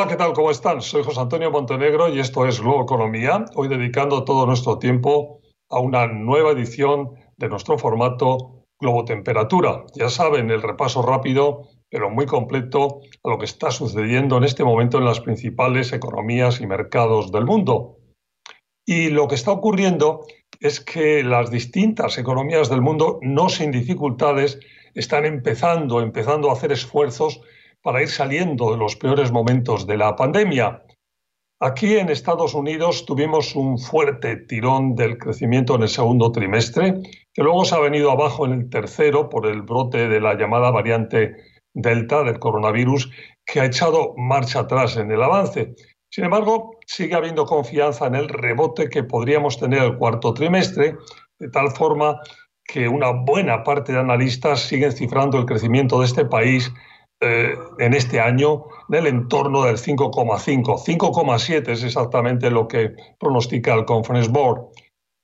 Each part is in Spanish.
Hola, ¿qué tal? ¿Cómo están? Soy José Antonio Montenegro y esto es Globo Economía, hoy dedicando todo nuestro tiempo a una nueva edición de nuestro formato Globo Temperatura. Ya saben, el repaso rápido, pero muy completo a lo que está sucediendo en este momento en las principales economías y mercados del mundo. Y lo que está ocurriendo es que las distintas economías del mundo, no sin dificultades, están empezando, empezando a hacer esfuerzos para ir saliendo de los peores momentos de la pandemia. Aquí en Estados Unidos tuvimos un fuerte tirón del crecimiento en el segundo trimestre, que luego se ha venido abajo en el tercero por el brote de la llamada variante Delta del coronavirus, que ha echado marcha atrás en el avance. Sin embargo, sigue habiendo confianza en el rebote que podríamos tener el cuarto trimestre, de tal forma que una buena parte de analistas siguen cifrando el crecimiento de este país eh, en este año en el entorno del 5,5. 5,7 es exactamente lo que pronostica el Conference Board.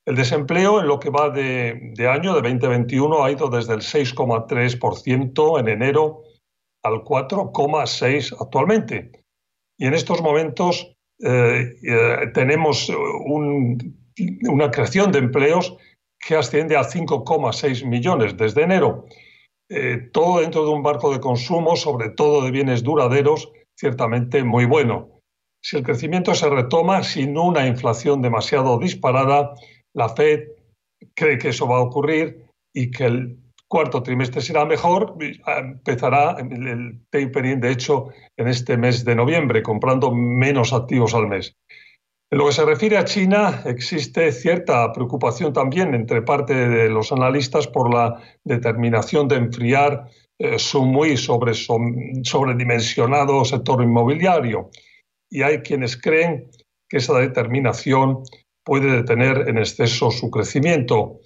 El desempleo en lo que va de, año, de 2021, ha ido desde el 6,3% en enero al 4,6% actualmente. Y en estos momentos eh, eh, tenemos una creación de empleos que asciende a 5,6 millones desde enero. Eh, todo dentro de un barco de consumo, sobre todo de bienes duraderos, ciertamente muy bueno. Si el crecimiento se retoma sin una inflación demasiado disparada, la Fed cree que eso va a ocurrir y que el cuarto trimestre será mejor. Empezará el tapering, de hecho, en este mes de noviembre, comprando menos activos al mes. En lo que se refiere a China, existe cierta preocupación también entre parte de los analistas por la determinación de enfriar eh, su muy sobre, sobredimensionado sector inmobiliario. Y hay quienes creen que esa determinación puede detener en exceso su crecimiento.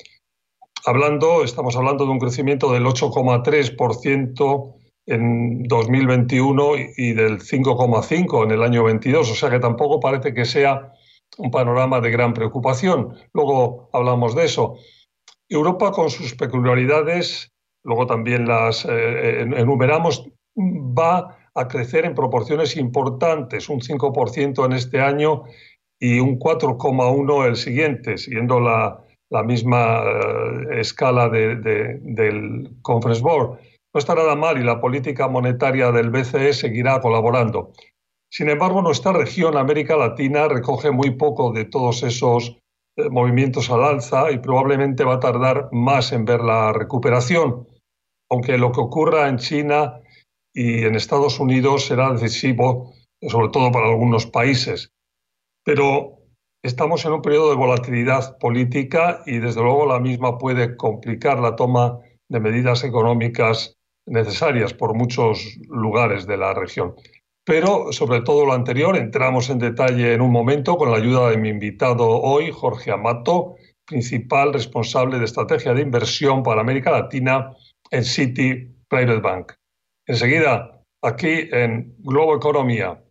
Hablando, estamos hablando de un crecimiento del 8,3% en 2021 y del 5,5 en el año 22, o sea que tampoco parece que sea un panorama de gran preocupación. Luego hablamos de eso. Europa con sus peculiaridades, luego también las eh, enumeramos, va a crecer en proporciones importantes, un 5% en este año y un 4,1% el siguiente, siguiendo la, misma eh, escala del Conference Board. No está nada mal y la política monetaria del BCE seguirá colaborando. Sin embargo, nuestra región, América Latina, recoge muy poco de todos esos eh, movimientos al alza y probablemente va a tardar más en ver la recuperación, aunque lo que ocurra en China y en Estados Unidos será decisivo, sobre todo para algunos países. Pero estamos en un periodo de volatilidad política y desde luego la misma puede complicar la toma de medidas económicas necesarias por muchos lugares de la región. Pero sobre todo lo anterior, entramos en detalle en un momento con la ayuda de mi invitado hoy, Jorge Amato, principal responsable de estrategia de inversión para América Latina en City Private Bank. Enseguida, aquí en Globo Economía.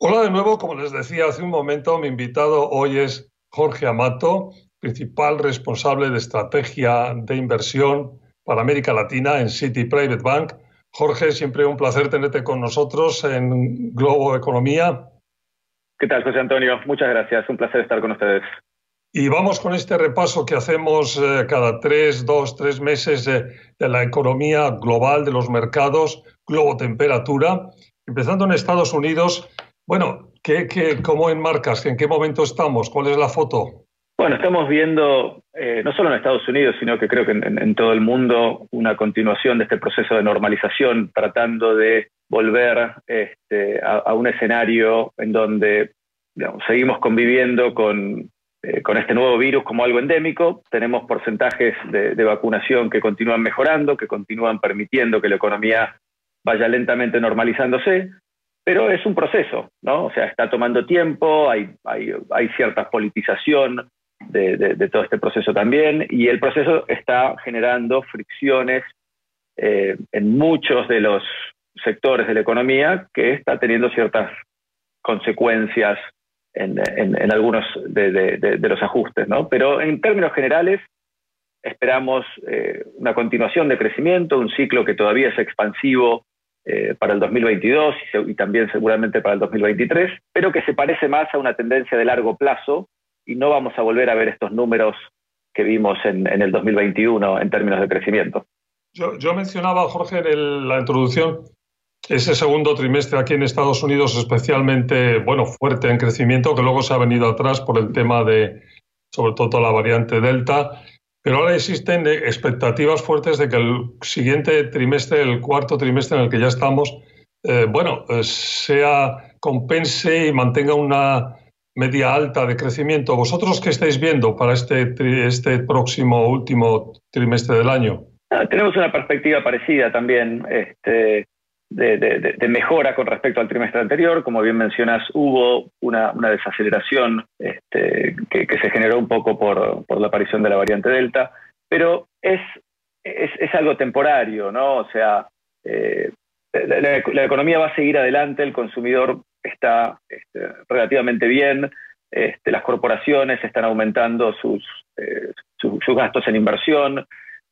Hola de nuevo, como les decía hace un momento, mi invitado hoy es Jorge Amato, principal responsable de estrategia de inversión para América Latina en City Private Bank. Jorge, siempre un placer tenerte con nosotros en Globo Economía. ¿Qué tal, José Antonio? Muchas gracias, un placer estar con ustedes. Y vamos con este repaso que hacemos eh, cada tres, dos, tres meses de la economía global, de los mercados, globo temperatura. Empezando en Estados Unidos, bueno, ¿qué, cómo enmarcas? ¿En qué momento estamos? ¿Cuál es la foto? Bueno, estamos viendo, eh, no solo en Estados Unidos, sino que creo que en, todo el mundo, una continuación de este proceso de normalización, tratando de volver este, a, un escenario en donde seguimos conviviendo con, eh, con este nuevo virus como algo endémico. Tenemos porcentajes de vacunación que continúan mejorando, que continúan permitiendo que la economía vaya lentamente normalizándose. Pero es un proceso, ¿no? O sea, está tomando tiempo, hay, hay, cierta politización de, todo este proceso también, y el proceso está generando fricciones eh, en muchos de los sectores de la economía que está teniendo ciertas consecuencias en, algunos de, los ajustes, ¿no? Pero en términos generales, esperamos eh, una continuación de crecimiento, un ciclo que todavía es expansivo eh, para el 2022 y, también seguramente para el 2023, pero que se parece más a una tendencia de largo plazo y no vamos a volver a ver estos números que vimos en, el 2021 en términos de crecimiento. Yo, mencionaba, Jorge, en la introducción ese segundo trimestre aquí en Estados Unidos especialmente bueno fuerte en crecimiento que luego se ha venido atrás por el tema de sobre todo la variante delta pero ahora existen expectativas fuertes de que el siguiente trimestre el cuarto trimestre en el que ya estamos eh, bueno eh, sea compense y mantenga una media alta de crecimiento. Vosotros qué estáis viendo para este este próximo último trimestre del año ah, tenemos una perspectiva parecida también este de, mejora con respecto al trimestre anterior. Como bien mencionas, hubo una, desaceleración este, que, se generó un poco por, la aparición de la variante Delta, pero es, es, algo temporario, ¿no? O sea, eh, la, economía va a seguir adelante, el consumidor está este, relativamente bien, este, las corporaciones están aumentando sus, eh, sus gastos en inversión.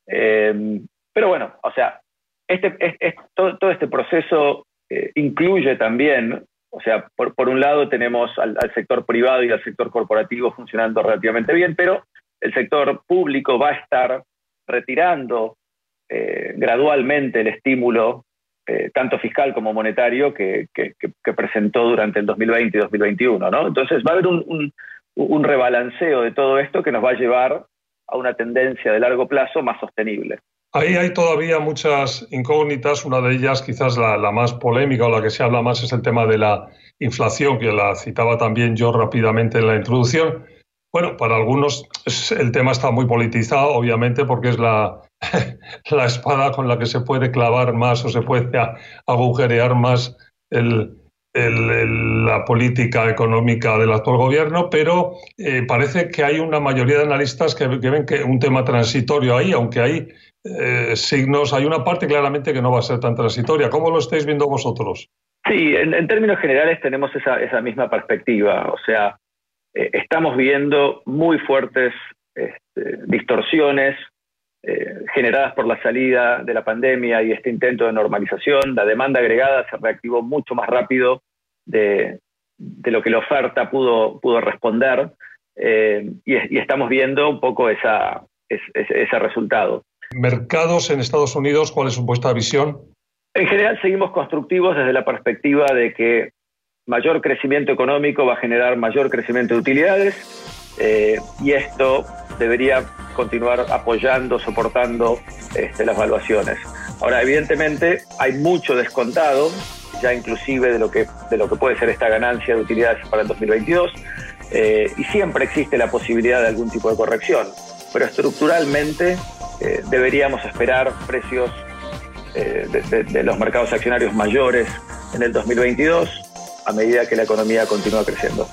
Eh, pero bueno, o sea, este, todo, este proceso eh, incluye también, o sea, por, un lado tenemos al, sector privado y al sector corporativo funcionando relativamente bien, pero el sector público va a estar retirando eh, gradualmente el estímulo, eh, tanto fiscal como monetario, que, presentó durante el 2020 y 2021. ¿no? Entonces va a haber un rebalanceo de todo esto que nos va a llevar a una tendencia de largo plazo más sostenible. Ahí hay todavía muchas incógnitas. Una de ellas, quizás la, más polémica o la que se habla más, es el tema de la inflación, que la citaba también yo rápidamente en la introducción. Bueno, para algunos el tema está muy politizado, obviamente, porque es la, la espada con la que se puede clavar más o se puede agujerear más la política económica del actual gobierno, pero eh, parece que hay una mayoría de analistas que, que, ven que un tema transitorio ahí, aunque hay eh, signos, hay una parte claramente que no va a ser tan transitoria. ¿Cómo lo estáis viendo vosotros? Sí, en, términos generales tenemos esa, misma perspectiva. O sea, eh, estamos viendo muy fuertes este, distorsiones eh, generadas por la salida de la pandemia y este intento de normalización. La demanda agregada se reactivó mucho más rápido de, lo que la oferta pudo, pudo responder y, estamos viendo un poco esa, ese resultado. Mercados en Estados Unidos, ¿cuál es vuestra visión? En general seguimos constructivos desde la perspectiva de que mayor crecimiento económico va a generar mayor crecimiento de utilidades eh, y esto debería continuar apoyando, soportando este, las valuaciones. Ahora, evidentemente, hay mucho descontado, ya inclusive de lo que, de lo que puede ser esta ganancia de utilidades para el 2022, eh, y siempre existe la posibilidad de algún tipo de corrección, pero estructuralmente eh, deberíamos esperar precios eh, de, los mercados accionarios mayores en el 2022 a medida que la economía continúa creciendo.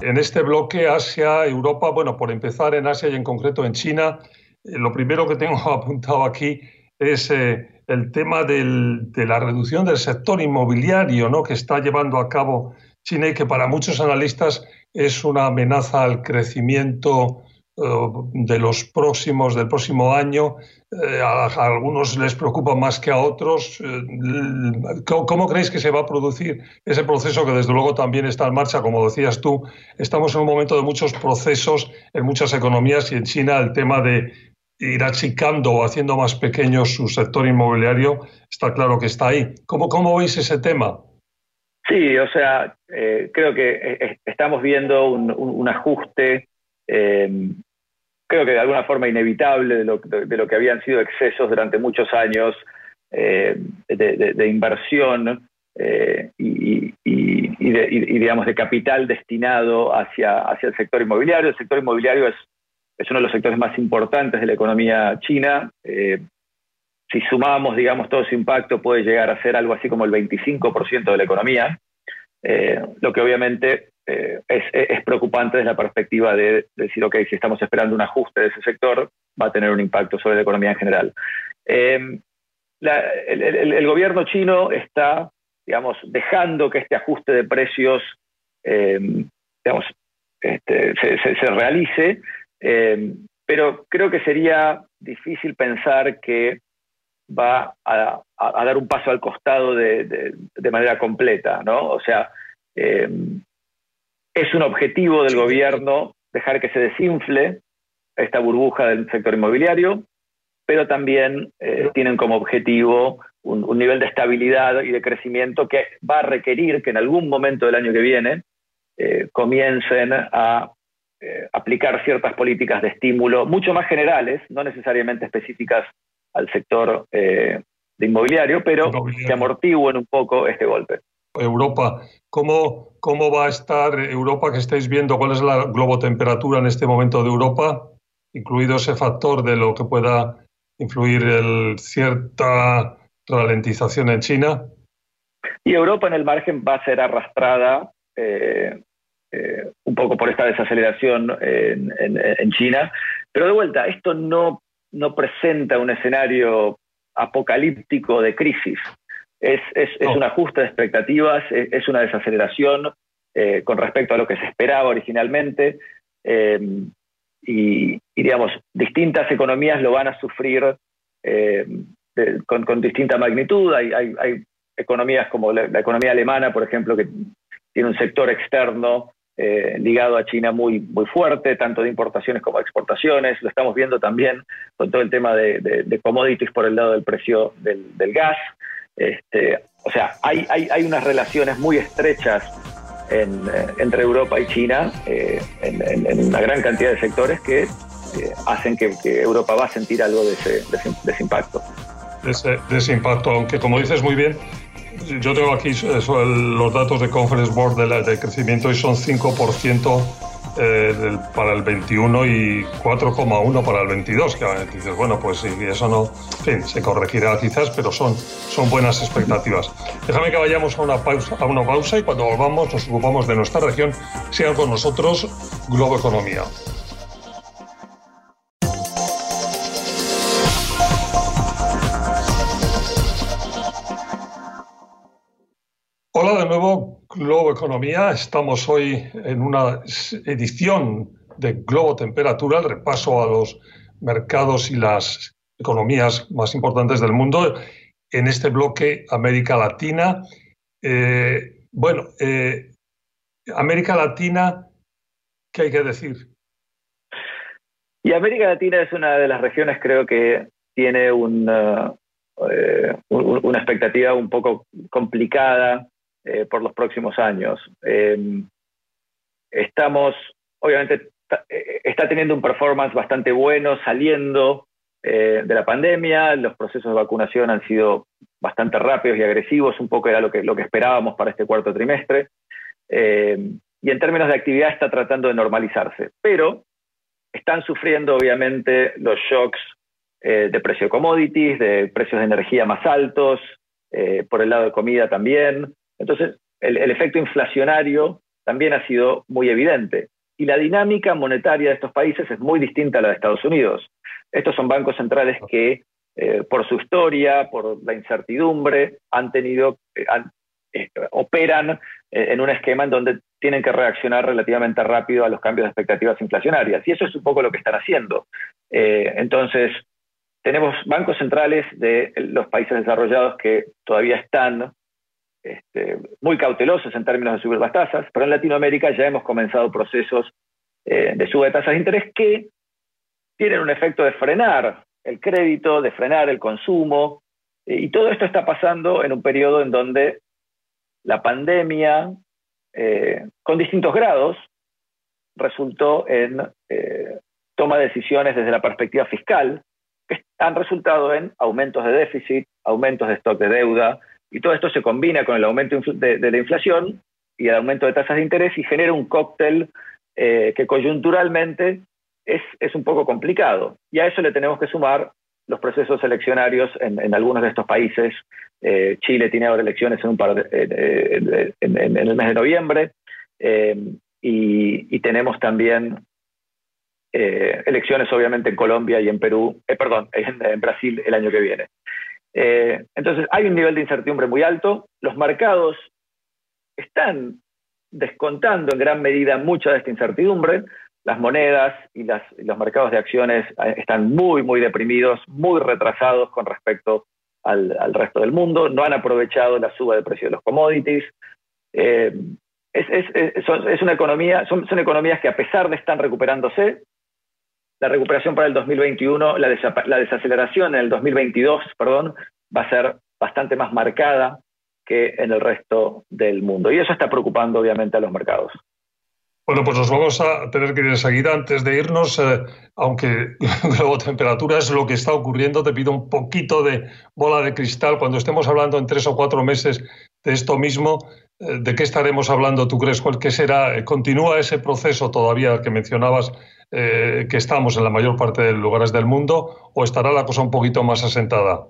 En este bloque Asia-Europa, bueno, por empezar en Asia y en concreto en China, eh, lo primero que tengo apuntado aquí es el tema de la reducción del sector inmobiliario ¿no? que está llevando a cabo China y que para muchos analistas es una amenaza al crecimiento de los próximos, del próximo año, eh, a, algunos les preocupa más que a otros. Eh, ¿Cómo, creéis que se va a producir ese proceso que desde luego también está en marcha? Como decías tú, estamos en un momento de muchos procesos en muchas economías y en China el tema de ir achicando o haciendo más pequeño su sector inmobiliario está claro que está ahí. ¿Cómo, cómo veis ese tema? Sí, o sea, creo que estamos viendo un ajuste creo que de alguna forma inevitable de lo, de, lo que habían sido excesos durante muchos años eh, de, inversión eh, y, digamos, de capital destinado hacia, hacia el sector inmobiliario. El sector inmobiliario es, es uno de los sectores más importantes de la economía china. Eh, si sumamos, digamos, todo ese impacto, puede llegar a ser algo así como el 25% de la economía, lo que obviamente eh, es, preocupante desde la perspectiva de, decir, ok, si estamos esperando un ajuste de ese sector, va a tener un impacto sobre la economía en general. Eh, el, gobierno chino está, digamos, dejando que este ajuste de precios eh, digamos, este, se, realice, pero creo que sería difícil pensar que va a, dar un paso al costado de, manera completa, ¿no? O sea, es un objetivo del gobierno dejar que se desinfle esta burbuja del sector inmobiliario, pero también eh, tienen como objetivo un, nivel de estabilidad y de crecimiento que va a requerir que en algún momento del año que viene eh, comiencen a eh, aplicar ciertas políticas de estímulo mucho más generales, no necesariamente específicas al sector de inmobiliario, pero que amortiguen un poco este golpe. Europa, ¿cómo, ¿cómo va a estar Europa que estáis viendo? ¿Cuál es la globotemperatura en este momento de Europa? Incluido ese factor de lo que pueda influir el, cierta ralentización en China? Y Europa en el margen va a ser arrastrada eh, eh, un poco por esta desaceleración en, China. Pero de vuelta, esto no, no presenta un escenario apocalíptico de crisis. Es, es, un ajuste de expectativas, es, una desaceleración eh, con respecto a lo que se esperaba originalmente y, digamos, distintas economías lo van a sufrir eh, con, distinta magnitud. Hay, hay, economías como la, economía alemana, por ejemplo, que tiene un sector externo eh, ligado a China muy, muy fuerte, tanto de importaciones como de exportaciones. Lo estamos viendo también con todo el tema de, commodities por el lado del precio del, gas. Este, o sea, hay, hay, hay unas relaciones muy estrechas eh, entre Europa y China eh, en, una gran cantidad de sectores que eh, hacen que, Europa va a sentir algo de ese, impacto. De ese, impacto, aunque como dices muy bien, yo tengo aquí los datos de Conference Board de, de crecimiento y son 5% eh, para el 21 y 4,1 para el 22, que dices, bueno, pues sí, eso no, se corregirá quizás, pero son, son buenas expectativas. Déjame que vayamos a una, pausa, a una pausa y cuando volvamos nos ocupamos de nuestra región. Sigan con nosotros Globo Economía. Economía. Estamos hoy en una edición de Globo Temperatura, el repaso a los mercados y las economías más importantes del mundo. En este bloque, América Latina. Eh, bueno, eh, América Latina, ¿qué hay que decir? Y América Latina es una de las regiones, creo que tiene una, eh, una expectativa un poco complicada eh, por los próximos años. Em, estamos, obviamente, eh, está teniendo un performance bastante bueno saliendo eh, de la pandemia, los procesos de vacunación han sido bastante rápidos y agresivos, un poco era lo que, lo que esperábamos para este cuarto trimestre, em, y en términos de actividad está tratando de normalizarse, pero están sufriendo obviamente los shocks de precio de commodities, de precios de energía más altos, por el lado de comida también, entonces, el, efecto inflacionario también ha sido muy evidente. Y la dinámica monetaria de estos países es muy distinta a la de Estados Unidos. Estos son bancos centrales que, eh, por su historia, por la incertidumbre, han tenido, eh, eh, operan en un esquema en donde tienen que reaccionar relativamente rápido a los cambios de expectativas inflacionarias. Y eso es un poco lo que están haciendo. entonces, tenemos bancos centrales de los países desarrollados que todavía están este, muy cautelosos en términos de subir las tasas, pero en Latinoamérica ya hemos comenzado procesos eh, de suba de tasas de interés que tienen un efecto de frenar el crédito, de frenar el consumo, eh, y todo esto está pasando en un periodo en donde la pandemia, eh, con distintos grados, resultó en toma de decisiones desde la perspectiva fiscal, que han resultado en aumentos de déficit, aumentos de stock de deuda, y todo esto se combina con el aumento de, la inflación y el aumento de tasas de interés y genera un cóctel eh, que coyunturalmente es, un poco complicado. Y a eso le tenemos que sumar los procesos eleccionarios en, algunos de estos países. Eh, Chile tiene ahora elecciones en, un par en, el mes de noviembre eh, y, tenemos también elecciones obviamente en Colombia y en Perú, perdón, en Brasil el año que viene. Eh, entonces, hay un nivel de incertidumbre muy alto. Los mercados están descontando en gran medida mucha de esta incertidumbre. Las monedas y, los mercados de acciones eh, están muy, muy deprimidos, muy retrasados con respecto al, resto del mundo. No han aprovechado la suba de precio de los commodities. Eh, es, una economía, son, economías que a pesar de estar recuperándose, la recuperación para el 2021, la, la desaceleración en el 2022, perdón, va a ser bastante más marcada que en el resto del mundo. Y eso está preocupando obviamente a los mercados. Bueno, pues nos vamos a tener que ir enseguida. Antes de irnos, eh, aunque luego temperatura es lo que está ocurriendo, te pido un poquito de bola de cristal. Cuando estemos hablando en tres o cuatro meses de esto mismo, eh, ¿de qué estaremos hablando? ¿Tú crees cuál que será? ¿Continúa ese proceso todavía que mencionabas eh, que estamos en la mayor parte de lugares del mundo o estará la cosa un poquito más asentada?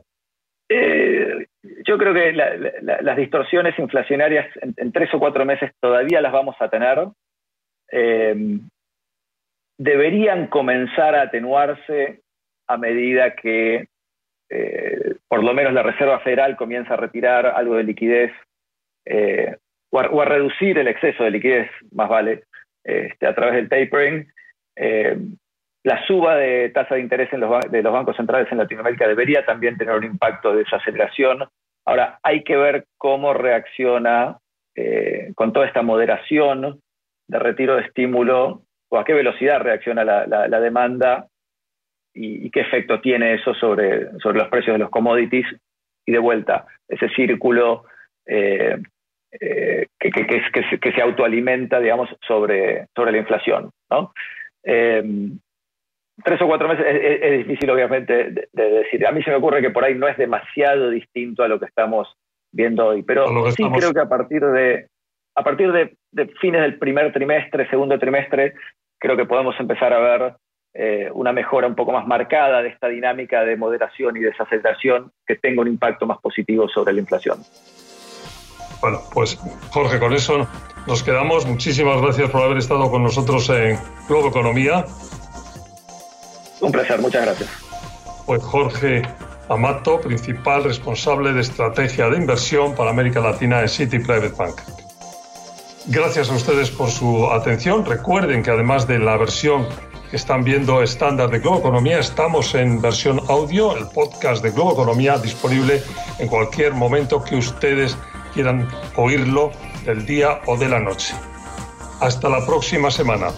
yo creo que las distorsiones inflacionarias en, tres o cuatro meses todavía las vamos a tener. Eh, deberían comenzar a atenuarse a medida que eh, por lo menos la Reserva Federal comienza a retirar algo de liquidez eh, o, a, reducir el exceso de liquidez, más vale, este, a través del tapering. La suba de tasa de interés en los, de los bancos centrales en Latinoamérica debería también tener un impacto de desaceleración Ahora, hay que ver cómo reacciona eh, con toda esta moderación de retiro de estímulo o a qué velocidad reacciona la, demanda y, qué efecto tiene eso sobre, los precios de los commodities. Y de vuelta, ese círculo eh, eh, que, se, autoalimenta, digamos, sobre, sobre la inflación. ¿no? Tres o cuatro meses es, difícil, obviamente, de, decir. A mí se me ocurre que por ahí no es demasiado distinto a lo que estamos viendo hoy, pero sí creo que a partir de a partir de, fines del primer trimestre, segundo trimestre, creo que podemos empezar a ver eh, una mejora un poco más marcada de esta dinámica de moderación y desaceleración que tenga un impacto más positivo sobre la inflación. Bueno, pues Jorge, con eso nos quedamos. Muchísimas gracias por haber estado con nosotros en Globo Economía. Un placer, muchas gracias. Pues Jorge Amato, principal responsable de estrategia de inversión para América Latina en City Private Bank. Gracias a ustedes por su atención. Recuerden que además de la versión que están viendo estándar de Globo Economía, estamos en versión audio, el podcast de Globo Economía disponible en cualquier momento que ustedes quieran oírlo del día o de la noche. Hasta la próxima semana.